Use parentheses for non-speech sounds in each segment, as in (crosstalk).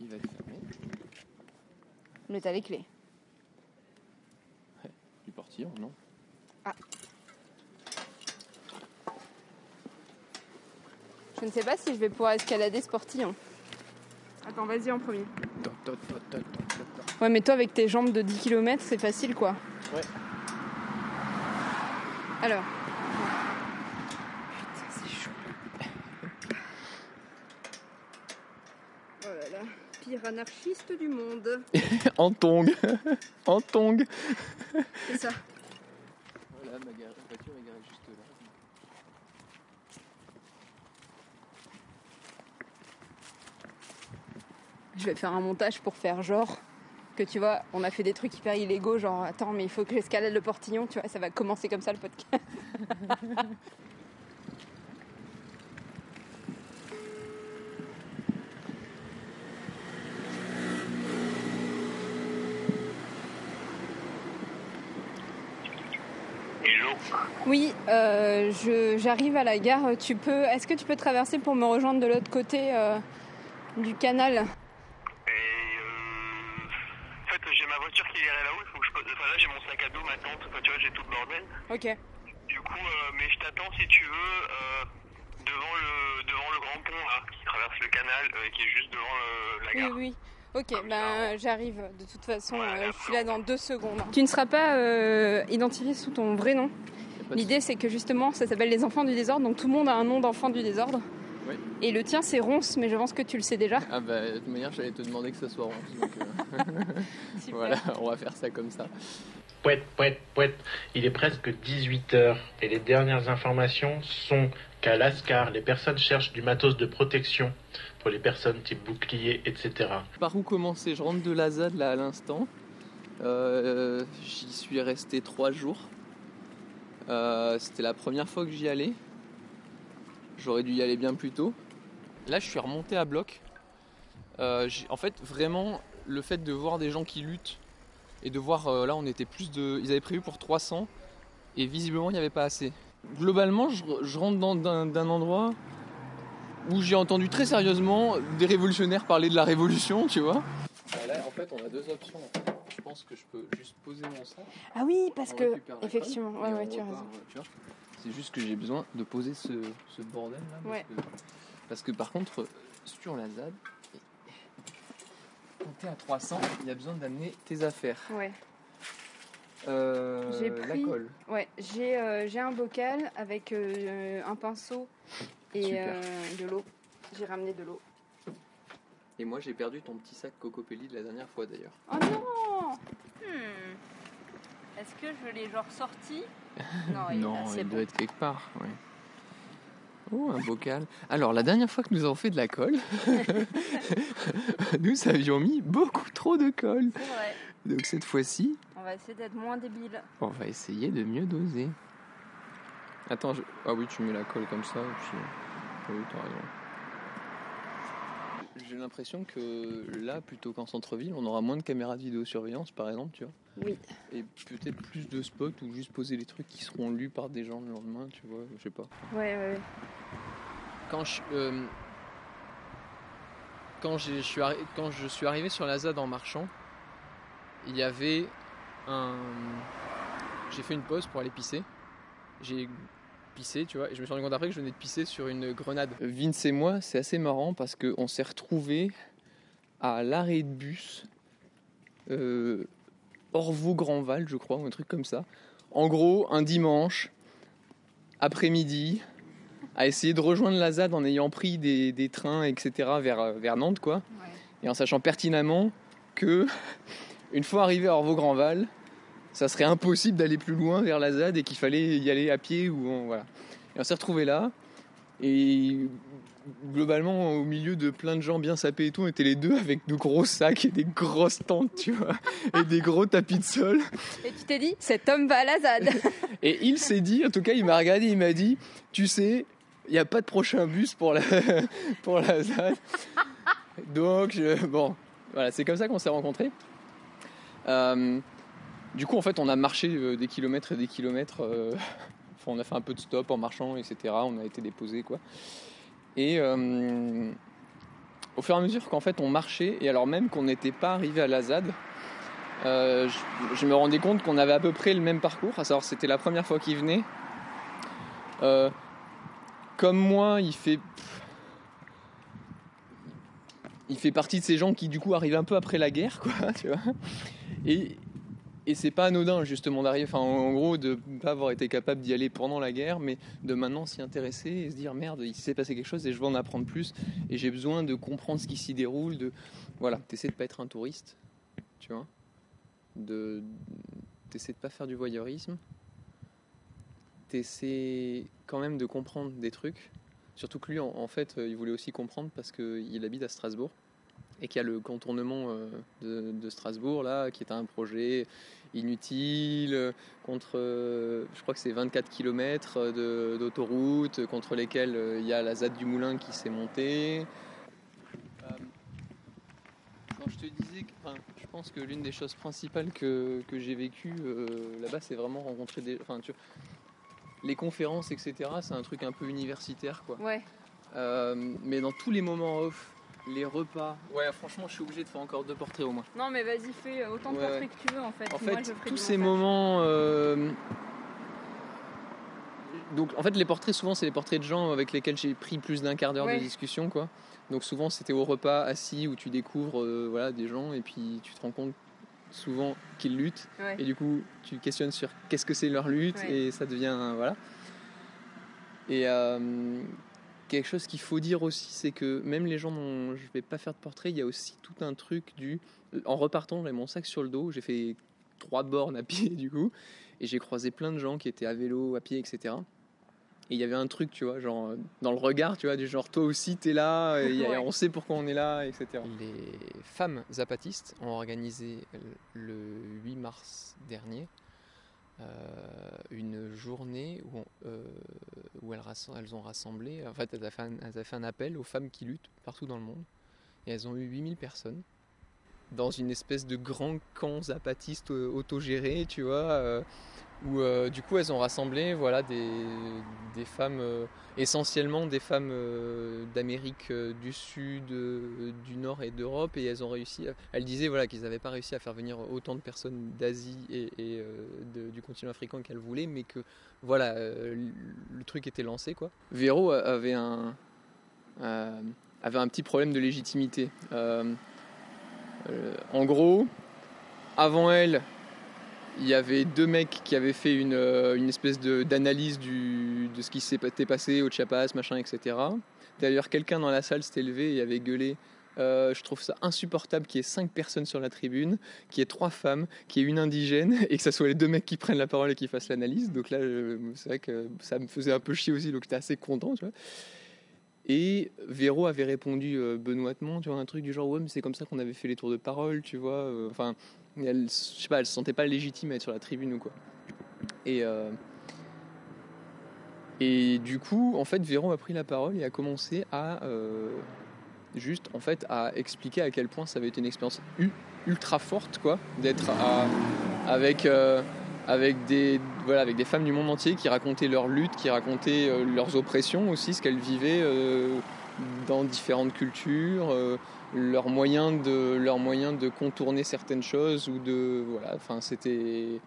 il va être fermé. Mais t'as les clés. Du portillon, non? Je ne sais pas si je vais pouvoir escalader ce portillon. Attends, vas-y en premier. Ouais, mais toi, avec tes jambes de 10 km, c'est facile, quoi. Ouais. Alors. Putain, c'est chaud. Oh là là. Pire anarchiste du monde. (laughs) En tong En (laughs) tong C'est ça. Voilà, ma voiture est garée juste là. Je vais faire un montage pour faire genre que tu vois, on a fait des trucs hyper illégaux, genre attends, mais il faut que j'escalade le portillon, tu vois, ça va commencer comme ça le podcast. (laughs) Oui, euh, j'arrive à la gare. Tu peux, est-ce que tu peux traverser pour me rejoindre de l'autre côté euh, du canal? Et euh, en fait, j'ai ma voiture qui est là-haut. Il faut que je... pose- Enfin, là, j'ai mon sac à dos, ma tente. Enfin, tu vois, j'ai tout le bordel. Ok. Du coup, mais je t'attends si tu veux devant le devant le grand pont là, qui traverse le canal, euh, qui est juste devant la Oui, gare. oui. Ok, ben j'arrive. De toute façon, euh, je suis là dans deux secondes. Tu ne seras pas euh, identifié sous ton vrai nom. L'idée, c'est que justement, ça s'appelle les enfants du désordre, donc tout le monde a un nom d'enfant du désordre. Oui. Et le tien, c'est Ronce, mais je pense que tu le sais déjà. Ah bah de toute manière j'allais te demander que ça soit ronce donc euh, (laughs) voilà on va faire ça comme ça. Pouette, pouette, pouette. Il est presque 18h et les dernières informations sont qu'à Lascar, les personnes cherchent du matos de protection pour les personnes type bouclier, etc. Par où commencer? Je rentre de l'Azad là à l'instant. Euh, j'y suis resté trois jours. Euh, C'était la première fois que j'y allais. J'aurais dû y aller bien plus tôt. Là je suis remonté à bloc. Euh, en fait vraiment le fait de voir des gens qui luttent et de voir là on était plus de... Ils avaient prévu pour 300 et visiblement il n'y avait pas assez. Globalement je, je rentre d'un endroit où j'ai entendu très sérieusement des révolutionnaires parler de la révolution, tu vois. là, en fait, on a deux options. Je pense que je peux juste poser mon sac. Ah oui, parce que la effectivement, ouais, ouais, tu as raison. C'est juste que j'ai besoin de poser ce, ce bordel là. Parce, Ouais. que, parce que par contre, sur la ZAD, quand t'es à 300, il y a besoin d'amener tes affaires. Ouais. Euh, J'ai La pris- colle. Ouais, j'ai euh, j'ai un bocal avec euh, un pinceau et Super. euh, de l'eau. J'ai ramené de l'eau. Et moi, j'ai perdu ton petit sac Cocopelli de la dernière fois d'ailleurs. Oh non Hmm. Est-ce que je l'ai genre sorti (laughs) Non, il est Non, assez il bon. doit être quelque part. ouais. Oh, un bocal. Alors, la dernière fois que nous avons fait de la colle, (laughs) (laughs) nous avions mis beaucoup trop de colle. C'est vrai. Donc, cette fois-ci, On va essayer d'être moins débile. on va essayer de mieux doser. Attends, je... ah oui, tu mets la colle comme ça, et puis. Oui, t'as raison. J'ai l'impression que là, plutôt qu'en centre-ville, on aura moins de caméras de vidéosurveillance, par exemple, tu vois. Oui. Et peut-être plus de spots où juste poser les trucs qui seront lus par des gens le lendemain, tu vois, je sais pas. Ouais, ouais, ouais. Quand je, euh, quand, je suis arri- quand je suis arrivé sur la ZAD en marchant, il y avait un. J'ai fait une pause pour aller pisser. J'ai pissé, tu vois, et je me suis rendu compte après que je venais de pisser sur une grenade. Vince et moi, c'est assez marrant parce qu'on s'est retrouvés à l'arrêt de bus, euh, Orvaux-Grandval, je crois, ou un truc comme ça. En gros, un dimanche, après-midi, à essayer de rejoindre la ZAD en ayant pris des, des trains, etc., vers, euh, vers Nantes, quoi. Et en sachant pertinemment que, (laughs) une fois arrivé à Orvaux-Grandval, ça serait impossible d'aller plus loin vers la ZAD et qu'il fallait y aller à pied ou en- voilà. Et on s'est retrouvé là. Et globalement, au milieu de plein de gens bien sapés et tout, on était les deux avec de gros sacs et des grosses tentes, tu vois, et des gros tapis de sol. Et tu t'es dit, cet homme va à la ZAD. (laughs) Et il s'est dit, en tout cas, il m'a regardé, il m'a dit, tu sais, il n'y a pas de prochain bus pour la, (laughs) pour la ZAD. Donc, je- bon, voilà, c'est comme ça qu'on s'est rencontrés. Euh, du coup, en fait, on a marché euh, des kilomètres et des kilomètres. euh, (laughs) enfin, on a fait un peu de stop en marchant, etc. On a été déposé, quoi. Et euh, au fur et à mesure qu'en fait on marchait, et alors même qu'on n'était pas arrivé à la ZAD, euh, je, me rendais compte qu'on avait à peu près le même parcours, à c'était la première fois qu'il venait. Comme moi, il fait. Il fait partie de ces gens qui du coup arrivent un peu après la guerre, quoi. (laughs) Et, et c'est pas anodin justement d'arriver, enfin en gros de pas avoir été capable d'y aller pendant la guerre, mais de maintenant s'y intéresser et se dire merde, il s'est passé quelque chose et je veux en apprendre plus et j'ai besoin de comprendre ce qui s'y déroule, de voilà, t'essaies de pas être un touriste, tu vois, de t'essaies de pas faire du voyeurisme, t'essaies quand même de comprendre des trucs, surtout que lui en, fait euh, il voulait aussi comprendre parce qu'il habite à Strasbourg et qu'il y a le contournement euh, de, de Strasbourg là qui est un projet inutile euh, contre euh, je crois que c'est 24 km d'autoroute contre lesquels il y a la ZAD du Moulin qui s'est montée non, je te disais que, enfin, je pense que l'une des choses principales que, que j'ai vécues euh, là-bas c'est vraiment rencontrer des enfin tu vois, les conférences etc c'est un truc un peu universitaire quoi Ouais. euh, mais dans tous les moments off, les repas. Ouais, franchement, je suis obligé de faire encore deux portraits au moins. Non, mais vas-y, fais autant de Ouais, portraits que tu veux en fait. En Moi, fait, je ferai tous ces moments. euh, Donc, en fait, les portraits, souvent, c'est les portraits de gens avec lesquels j'ai pris plus d'un quart d'heure Ouais. de discussion, quoi. Donc, souvent, c'était au repas, assis, où tu découvres euh, voilà, des gens et puis tu te rends compte souvent qu'ils luttent. Ouais. Et du coup, tu questionnes sur qu'est-ce que c'est leur lutte et ça devient. euh, voilà. Et euh, quelque chose qu'il faut dire aussi, c'est que même les gens dont je vais pas faire de portrait, il y a aussi tout un truc du. En repartant, j'avais mon sac sur le dos, j'ai fait trois bornes à pied (laughs) du coup, et j'ai croisé plein de gens qui étaient à vélo, à pied, etc. Et il y avait un truc, tu vois, genre dans le regard, tu vois, du genre toi aussi t'es là, et Ouais. on sait pourquoi on est là, etc. Les femmes zapatistes ont organisé le 8 mars dernier euh, une journée où, euh, elles, ont rassemblé, en fait elles avaient, fait un, appel aux femmes qui luttent partout dans le monde, et elles ont eu 8000 personnes dans une espèce de grand camp zapatiste euh, autogéré, tu vois, où euh, du coup elles ont rassemblé voilà, des, des femmes, euh, essentiellement des femmes euh, d'Amérique du Sud, du Nord et d'Europe, et elles ont réussi, elles disaient voilà, qu'ils n'avaient pas réussi à faire venir autant de personnes d'Asie et, du continent africain qu'elles voulaient, mais que voilà, le, truc était lancé. quoi. Véro avait un, avait un petit problème de légitimité. En gros, avant elle, il y avait deux mecs qui avaient fait une, euh, une espèce d'analyse de ce qui s'était passé au Chiapas, machin, etc. D'ailleurs, quelqu'un dans la salle s'était levé et avait gueulé. euh, je trouve ça insupportable qu'il y ait cinq personnes sur la tribune, qu'il y ait trois femmes, qu'il y ait une indigène (laughs) et que ça soit les deux mecs qui prennent la parole et qui fassent l'analyse. Donc là, c'est vrai que ça me faisait un peu chier aussi, donc j'étais assez content, tu vois. Et Véro avait répondu euh, benoîtement, tu vois, un truc du genre ouais, mais c'est comme ça qu'on avait fait les tours de parole, tu vois. euh, Elle, je sais pas, elle se sentait pas légitime à être sur la tribune ou quoi. Et euh, et du coup, en fait, Véro a pris la parole et a commencé à euh, juste, en fait, à expliquer à quel point ça avait été une expérience ultra forte, quoi, d'être avec euh, avec des voilà avec des femmes du monde entier qui racontaient leur lutte, qui racontaient leurs oppressions aussi, ce qu'elles vivaient dans différentes cultures, euh, leurs moyens de leurs moyens de contourner certaines choses ou de voilà, enfin c'était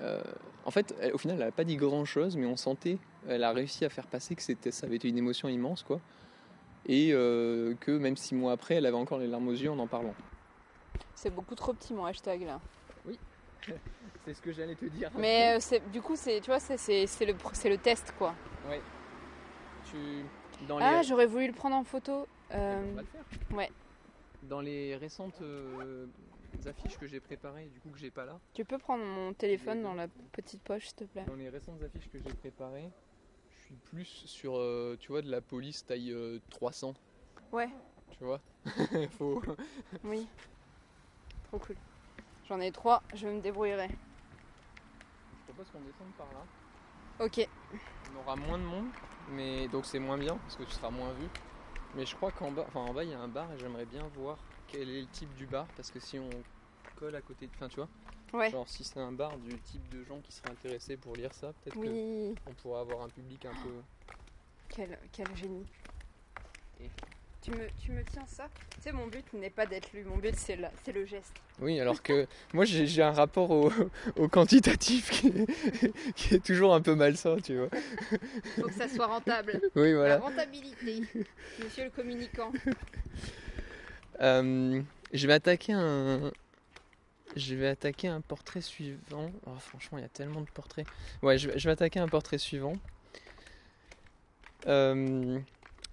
euh, en fait, elle- au final, elle n'a pas dit grand chose, mais on sentait, elle a réussi à faire passer que c'était, ça avait été une émotion immense, quoi. Et euh, que même six mois après, elle avait encore les larmes aux yeux en en parlant. C'est beaucoup trop petit mon hashtag là. (laughs) C'est ce que j'allais te dire. Mais du coup, c'est tu vois, c'est- le, c'est le test quoi. tu, dans les, Ah, j'aurais voulu le prendre en photo. on Euh, va le faire. ouais. Dans les récentes euh, affiches que j'ai préparées, du coup que j'ai pas là, tu peux prendre mon téléphone dans la petite poche, s'il te plaît. dans les récentes affiches que j'ai préparées, je suis plus sur, euh, tu vois, de la police taille euh, 300, Ouais, tu vois? (laughs) Faut... oui. Trop cool. J'en ai trois, je me débrouillerai. Je propose qu'on descende par là. Ok. On aura moins de monde, mais donc c'est moins bien parce que tu seras moins vu. Mais je crois qu'en bas, enfin en bas il y a un bar et j'aimerais bien voir quel est le type du bar parce que si on colle à côté, de, enfin tu vois, Ouais. genre si c'est un bar du type de gens qui seraient intéressés pour lire ça, peut-être Oui. qu'on pourra avoir un public un peu. Quel, quel génie. Tu me, tu me tiens ça Tu sais, mon but n'est pas d'être lu, mon but c'est, la- c'est le geste. Oui, alors que (laughs) moi j'ai j'ai un rapport au, (laughs) au quantitatif qui est, (laughs) qui est toujours un peu malsain, tu vois. Faut que ça soit rentable. Oui, La voilà. rentabilité, monsieur le communicant. Euh, je vais attaquer un. Je vais attaquer un portrait suivant. Oh, franchement, il y a tellement de portraits. Ouais, je vais, je vais attaquer un portrait suivant. Euh,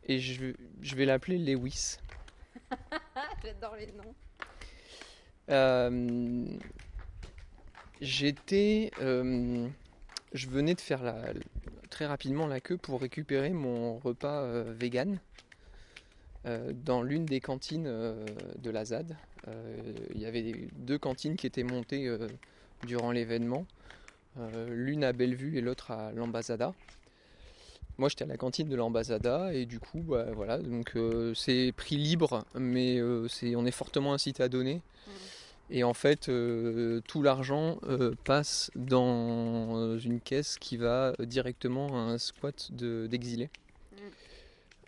et je, vais- je vais l'appeler Lewis. (laughs) J'adore les noms. Euh, J'étais. euh, je venais de faire la, très rapidement la queue pour récupérer mon repas euh, vegan euh, dans l'une des cantines de la ZAD. Il y avait deux cantines qui étaient montées durant l'événement, l'une à Bellevue et l'autre à l'Ambasada. Moi j'étais à la cantine de l'Ambasada et du coup bah, voilà donc euh, c'est prix libre mais euh, c'est on est fortement incité à donner et en fait, euh, tout l'argent passe dans une caisse qui va directement à un squat de- d'exilés.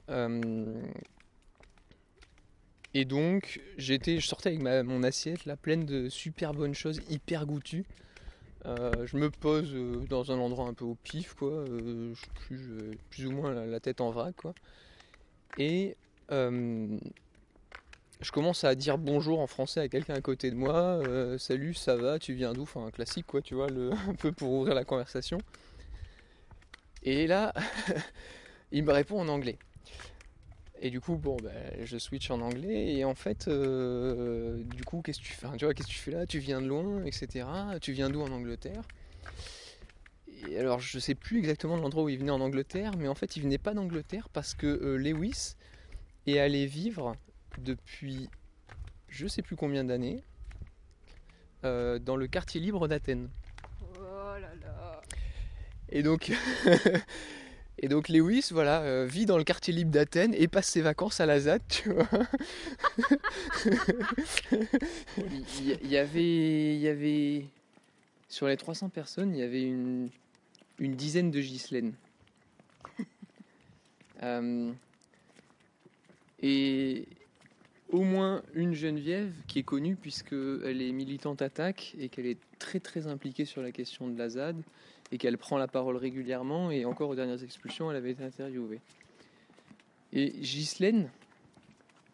Euh, et donc, j'étais, je sortais avec ma- mon assiette là, pleine de super bonnes choses, hyper goûtues. Euh, je me pose euh, dans un endroit un peu au pif, quoi, euh, plus, ou moins la, tête en vrac, quoi. Et je commence à dire bonjour en français à quelqu'un à côté de moi. Salut, ça va, tu viens d'où? Enfin, un classique, quoi, tu vois, (laughs) un peu pour ouvrir la conversation. Et là, (laughs) il me répond en anglais. Et du coup, bon, ben, je switch en anglais. Et en fait, euh, du coup, qu'est-ce que tu fais? Tu vois, qu'est-ce que tu fais là? Tu viens de loin, etc. Tu viens d'où en Angleterre? Et alors, je sais plus exactement l'endroit où il venait en Angleterre, mais en fait, il venait pas d'Angleterre parce que euh, Lewis est allé vivre depuis je sais plus combien d'années euh, dans le quartier libre d'Athènes. Oh là là. Et donc, (laughs) et donc Lewis, voilà, euh, vit dans le quartier libre d'Athènes et passe ses vacances à la ZAD, tu vois. (laughs) il, y- avait, il y avait, sur les 300 personnes, il y avait une, une dizaine de Ghislaine. (laughs) Euh, et au moins une Geneviève qui est connue puisqu'elle est militante attaque et qu'elle est très très impliquée sur la question de la ZAD et qu'elle prend la parole régulièrement et encore aux dernières expulsions elle avait été interviewée. Et Ghislaine,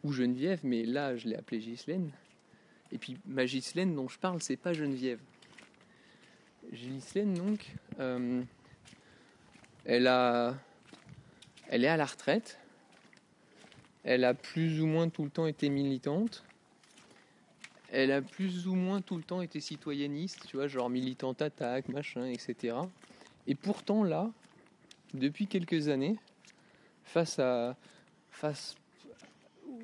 ou Geneviève, mais là je l'ai appelée Ghislaine, et puis ma Ghislaine dont je parle c'est pas Geneviève. Ghislaine donc, euh, elle, a, elle est à la retraite, elle a plus ou moins tout le temps été militante. Elle a plus ou moins tout le temps été citoyenniste, tu vois, genre militante attaque, machin, etc. Et pourtant là, depuis quelques années, face à face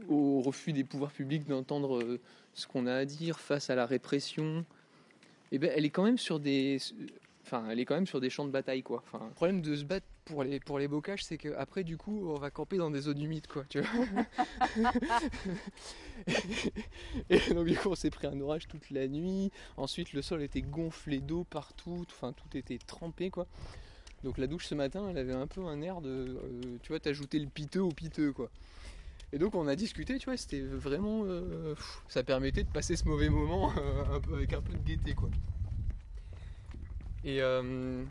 au refus des pouvoirs publics d'entendre euh, ce qu'on a à dire, face à la répression, eh ben, elle est quand même sur des, enfin, elle est quand même sur des champs de bataille, quoi. Enfin, le problème de se battre pour les pour les bocages, c'est qu'après, du coup, on va camper dans des zones humides, quoi, tu vois. (laughs) Et donc du coup on s'est pris un orage toute la nuit. Ensuite le sol était gonflé d'eau partout, enfin tout était trempé quoi. Donc la douche ce matin elle avait un peu un air de, euh, tu vois, t'ajouter le piteux au piteux quoi. Et donc on a discuté, tu vois, c'était vraiment, euh, pff, ça permettait de passer ce mauvais moment euh, (laughs) un peu, avec un peu de gaieté quoi. Et euh,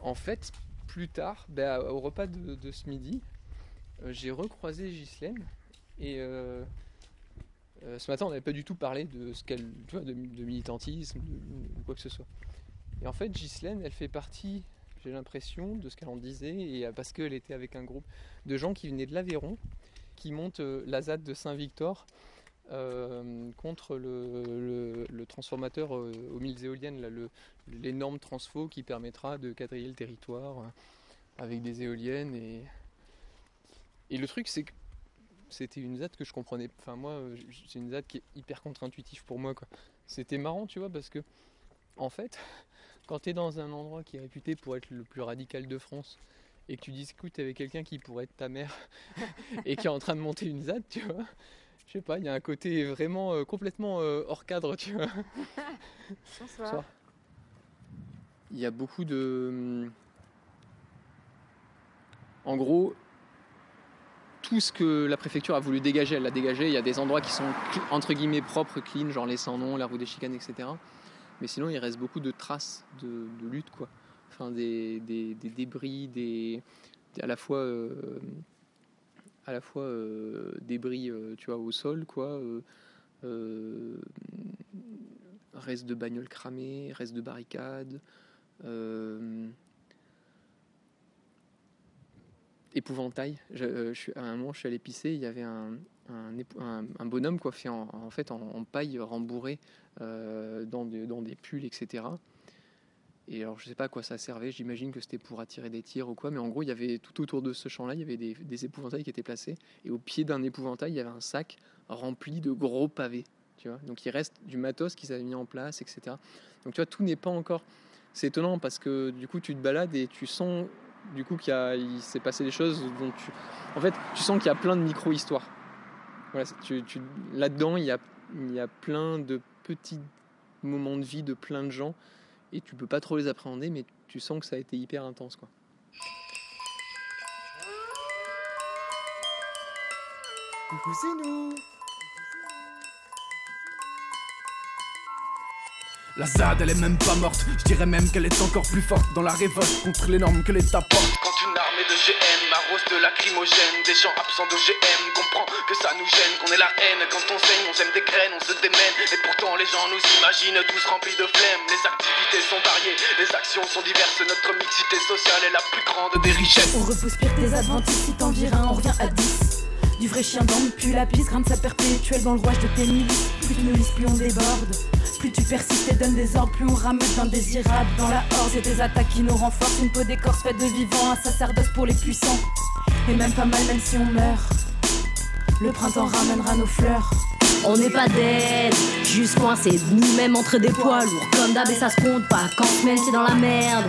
en fait plus tard, ben, au repas de, ce midi, euh, j'ai recroisé Ghislaine et euh, ce matin, on n'avait pas du tout parlé de ce qu'elle, de, militantisme, de, de quoi que ce soit. Et en fait, Ghislaine, elle fait partie, j'ai l'impression, de ce qu'elle en disait, parce qu'elle était avec un groupe de gens qui venaient de l'Aveyron, qui montent la ZAD de Saint-Victor euh, contre le, transformateur euh, aux milles éoliennes, l'énorme transfo qui permettra de quadriller le territoire euh, avec des éoliennes. Et, et le truc, c'est que c'était une ZAD que je comprenais. Enfin, moi, c'est une ZAD qui est hyper contre-intuitif pour moi. quoi. C'était marrant, tu vois, parce que, en fait, (laughs) quand tu es dans un endroit qui est réputé pour être le plus radical de France et que tu discutes avec quelqu'un qui pourrait être ta mère (laughs) et qui est en train de monter une ZAD, tu vois, je sais pas, il y a un côté vraiment euh, complètement euh, hors cadre, tu vois. (laughs) Bonsoir. Il y a beaucoup de. En gros, tout ce que la préfecture a voulu dégager, elle l'a dégagé. Il y a des endroits qui sont entre guillemets propres, clean, genre les sans-noms, la roue des chicanes, etc. Mais sinon, il reste beaucoup de traces de, de lutte, quoi. Enfin, des, des- des débris, des, des- à la fois, euh, à la fois euh, débris, euh, tu vois, au sol, quoi. euh, reste de bagnoles cramées, reste de barricades. épouvantail. Je, à un moment, je suis allé pisser, il y avait un, un, bonhomme fait en, en fait en, paille rembourrée dans, dans des pulls, etc. Et alors, je sais pas à quoi ça servait, j'imagine que c'était pour attirer des tirs ou quoi, mais en gros, il y avait tout autour de ce champ-là, il y avait des, épouvantails qui étaient placés, et au pied d'un épouvantail, il y avait un sac rempli de gros pavés. Tu vois Donc, il reste du matos qui s'avait mis en place, etc. Donc, tu vois, tout n'est pas encore. C'est étonnant parce que du coup, tu te balades et tu sens du coup qu'il s'est passé des choses dont tu en fait tu sens qu'il y a plein de micro histoires voilà, c'est- tu, tu- là-dedans il y a plein de petits moments de vie de plein de gens et tu peux pas trop les appréhender mais tu sens que ça a été hyper intense quoi. Coucou, c'est nous. La ZAD elle est même pas morte, je dirais même qu'elle est encore plus forte dans la révolte contre les normes que l'État porte. Armée de GM arrose de lacrymogène Des gens absents d'OGM Comprends que ça nous gêne Qu'on ait la haine Quand on saigne on sème des graines On se démène Et pourtant les gens nous imaginent Tous remplis de flemme Les activités sont variées Les actions sont diverses Notre mixité sociale est la plus grande des richesses On repousse pire des adventistes, si t'en on revient à 10. Du vrai chien le puis la piste, grimpe sa perpétuelle dans le rouage de tes milices. Plus tu nous lises, plus on déborde. Plus tu persistes et donnes des ordres, plus on ramène d'indésirables dans la horde. Et des attaques qui nous renforcent, une peau d'écorce faite de vivants, un sacerdoce pour les puissants. Et même pas mal, même si on meurt. Le printemps ramènera nos fleurs. On n'est pas dead, juste coincé nous-mêmes entre des poids lourds. Comme d'hab et ça se compte pas, quand même c'est dans la merde.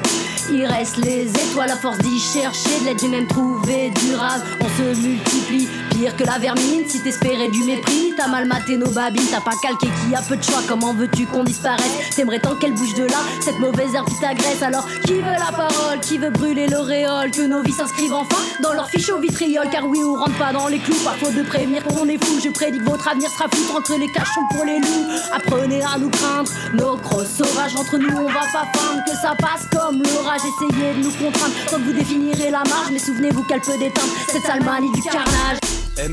Il reste les étoiles à force d'y chercher, de l'aide j'ai même trouvé durable. On se multiplie, pire que la vermine. Si t'espérais du mépris, t'as mal maté nos babines, t'as pas calqué qui a peu de choix. Comment veux-tu qu'on disparaisse? T'aimerais tant qu'elle bouge de là, cette mauvaise herbe qui t'agresse. Alors qui veut la parole? Qui veut brûler l'auréole? Que nos vies s'inscrivent enfin dans leur fiche au vitriol. Car oui, on rentre pas dans les clous, faute de prévenir qu'on est fou. Je prédis que votre avenir sera foutre entre les cachons pour les loups. Apprenez à nous craindre, nos crosses sauvages entre nous, on va pas feindre que ça passe comme l'orage. Essayez de nous contraindre quand vous définirez la marge. Mais souvenez-vous qu'elle peut déteindre cette sale manie du carnage. Eh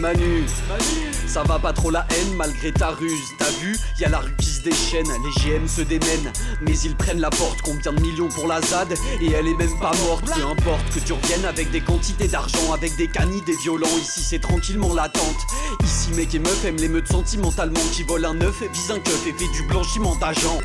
ça va pas trop la haine malgré ta ruse, t'as vu Y a la rue qui se déchaîne, les GM se démènent, mais ils prennent la porte, combien de millions pour la ZAD Et elle est même pas morte, peu importe que tu reviennes avec des quantités d'argent, avec des canis, des violents, ici c'est tranquillement l'attente Ici mec et meuf aiment l'émeute sentimentalement. Qui vole un œuf, vise un keuf et fait du blanchiment d'agent